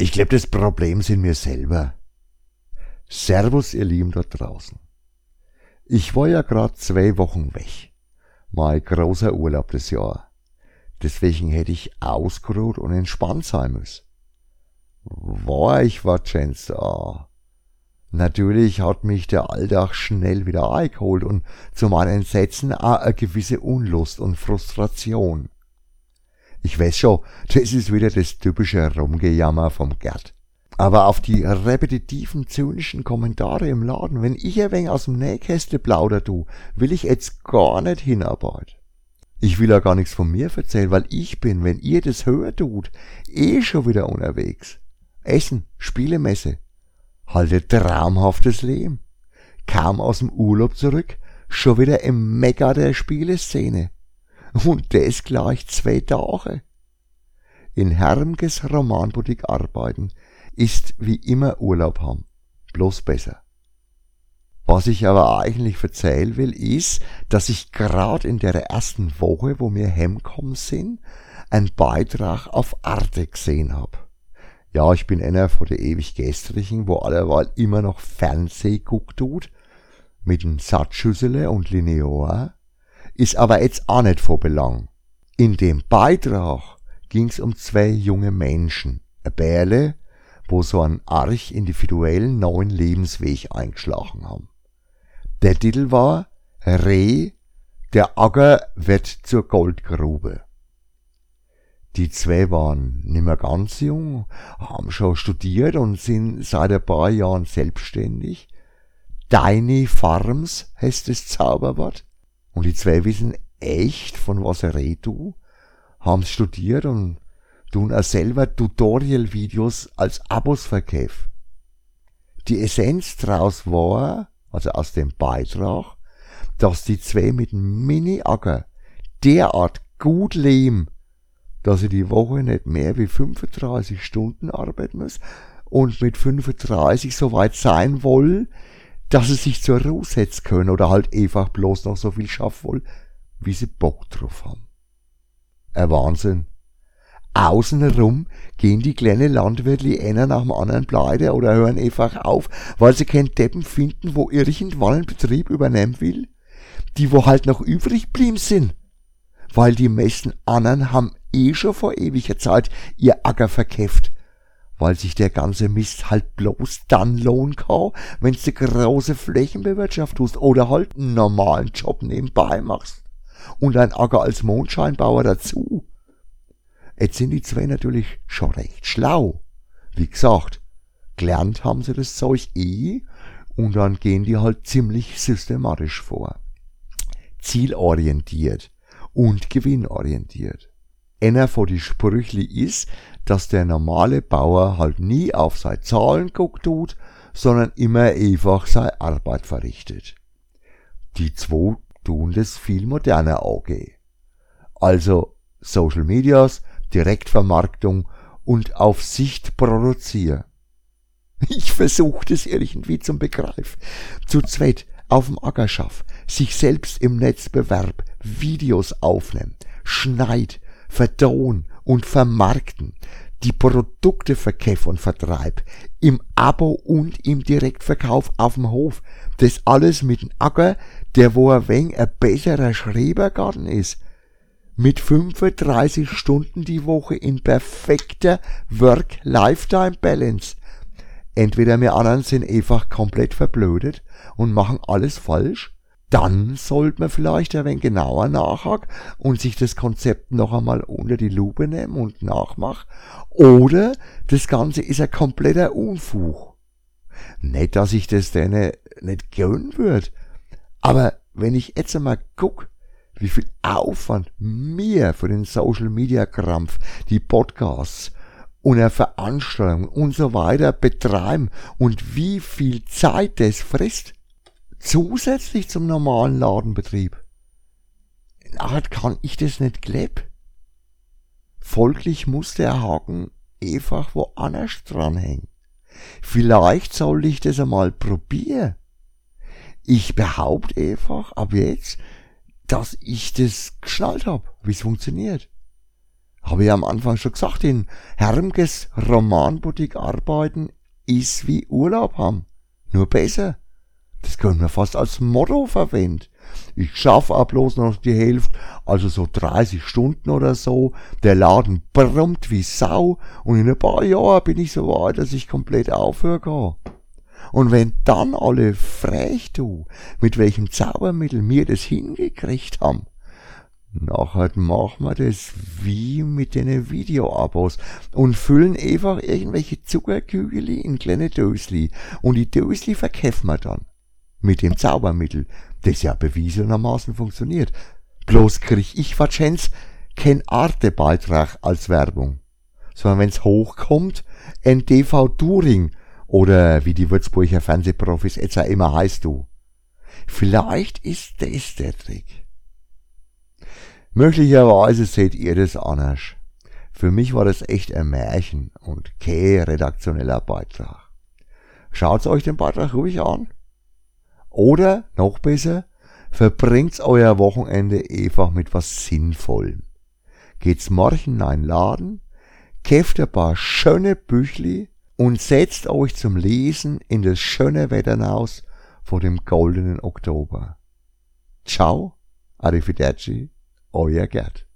Ich glaube, das Problem sind wir selber. Servus, ihr Lieben dort draußen. Ich war ja grad zwei Wochen weg. Mein großer Urlaub des Jahr. Deswegen hätte ich ausgeruht und entspannt sein müssen. War ich wahrscheinlich da. Natürlich hat mich der Alltag schnell wieder eingeholt und zu meinen Entsetzen auch eine gewisse Unlust und Frustration. Ich weiß schon, das ist wieder das typische Rumgejammer vom Gerd. Aber auf die repetitiven, zynischen Kommentare im Laden, wenn ich ein wenig aus dem Nähkäste plauder tu, will ich jetzt gar nicht hinarbeiten. Ich will ja gar nichts von mir erzählen, weil ich bin, wenn ihr das höher tut, eh schon wieder unterwegs. Essen, Spielemesse, halte traumhaftes Leben. Kam aus dem Urlaub zurück, schon wieder im Mekka der Spieleszene. Und das gleich zwei Tage. In Hermges Romanboutique arbeiten ist wie immer Urlaub haben. Bloß besser. Was ich aber eigentlich erzählen will, ist, dass ich grad in der ersten Woche, wo wir heimgekommen sind, einen Beitrag auf Arte gesehen hab. Ja, ich bin einer von der ewig Gestrigen, wo allerweil immer noch Fernseh guckt tut, mit dem Satzschüssele und Linear, ist aber jetzt auch nicht von Belang. In dem Beitrag ging's um zwei junge Menschen, ein Bärle, wo so einen arch individuellen neuen Lebensweg eingeschlagen haben. Der Titel war Reh, der Acker wird zur Goldgrube. Die zwei waren nimmer ganz jung, haben schon studiert und sind seit ein paar Jahren selbstständig. Deine Farms heißt das Zauberwort. Und die zwei wissen echt, von was er redet, du. Haben studiert und tun auch selber Tutorial-Videos als Abos verkaufen. Die Essenz draus war, also aus dem Beitrag, dass die zwei mit dem Mini-Acker derart gut leben, dass sie die Woche nicht mehr wie 35 Stunden arbeiten muss und mit 35 so weit sein wollen, dass sie sich zur Ruhe setzen können oder halt einfach bloß noch so viel schaffen wollen, wie sie Bock drauf haben. Ein Wahnsinn. Außenrum gehen die kleinen Landwirtli einer nach dem anderen pleite oder hören einfach auf, weil sie keinen Deppen finden, wo irgendwann einen Betrieb übernehmen will. Die, wo halt noch übrig blieben sind. Weil die meisten anderen haben eh schon vor ewiger Zeit ihr Acker verkäft, weil sich der ganze Mist halt bloß dann lohnen kann, wenn's die große Flächenbewirtschaft tust oder halt einen normalen Job nebenbei machst. Und ein Acker als Mondscheinbauer dazu. Jetzt sind die zwei natürlich schon recht schlau. Wie gesagt, gelernt haben sie das Zeug eh und dann gehen die halt ziemlich systematisch vor. Zielorientiert und gewinnorientiert. Einer von die Sprüchli ist, dass der normale Bauer halt nie auf seine Zahlen guckt tut, sondern immer einfach seine Arbeit verrichtet. Die zwei tun das viel moderner angehen. Also Social Medias, Direktvermarktung und auf Sicht produzieren. Ich versuche das irgendwie zum Begreif. Zu zweit auf dem Acker schaff, sich selbst im Netz bewerb, Videos aufnehmen, schneid, verdauen und vermarkten, die Produkte verkauf und vertreib, im Abo und im Direktverkauf auf dem Hof, das alles mit dem Acker, der wo ein wenig ein besserer Schrebergarten ist, mit 35 Stunden die Woche in perfekter Work-Lifetime-Balance. Entweder wir anderen sind einfach komplett verblödet und machen alles falsch, dann sollte man vielleicht ein wenig genauer nachhaken und sich das Konzept noch einmal unter die Lupe nehmen und nachmachen. Oder das Ganze ist ein kompletter Unfug. Nicht, dass ich das denen nicht gönnen würde, aber wenn ich jetzt einmal guck, wie viel Aufwand mir für den Social Media Krampf, die Podcasts und eine Veranstaltung und so weiter betreiben und wie viel Zeit das frisst, zusätzlich zum normalen Ladenbetrieb. Nachher kann ich das nicht gleb. Folglich muss der Haken einfach woanders dranhängen. Vielleicht soll ich das einmal probieren. Ich behaupte einfach ab jetzt, dass ich das geschnallt hab, wie es funktioniert. Habe ich am Anfang schon gesagt, in Hermges Romanboutique arbeiten ist wie Urlaub haben. Nur besser. Das können wir fast als Motto verwenden. Ich schaffe auch bloß noch die Hälfte, also so 30 Stunden oder so. Der Laden brummt wie Sau und in ein paar Jahren bin ich so weit, dass ich komplett aufhöre. Und wenn dann alle frech du, mit welchem Zaubermittel mir das hingekriegt haben, nachher machen wir das wie mit den Videoabos und füllen einfach irgendwelche Zuckerkügeli in kleine Dösli und die Dösli verkäffen wir dann. Mit dem Zaubermittel, das ja bewiesenermaßen funktioniert. Bloß krieg ich wahrscheinlich kein Arte-Beitrag als Werbung. Sondern wenn's hochkommt, ein TV Touring oder wie die Würzburger Fernsehprofis jetzt immer heißt du. Vielleicht ist das der Trick. Möglicherweise seht ihr das anders. Für mich war das echt ein Märchen und kein redaktioneller Beitrag. Schaut's euch den Beitrag ruhig an. Oder, noch besser, verbringt's euer Wochenende einfach mit was Sinnvollem. Geht's morgen in einen Laden, käft ein paar schöne Büchli und setzt euch zum Lesen in das schöne Wetter vor dem goldenen Oktober. Ciao, arrivederci, euer Gerd.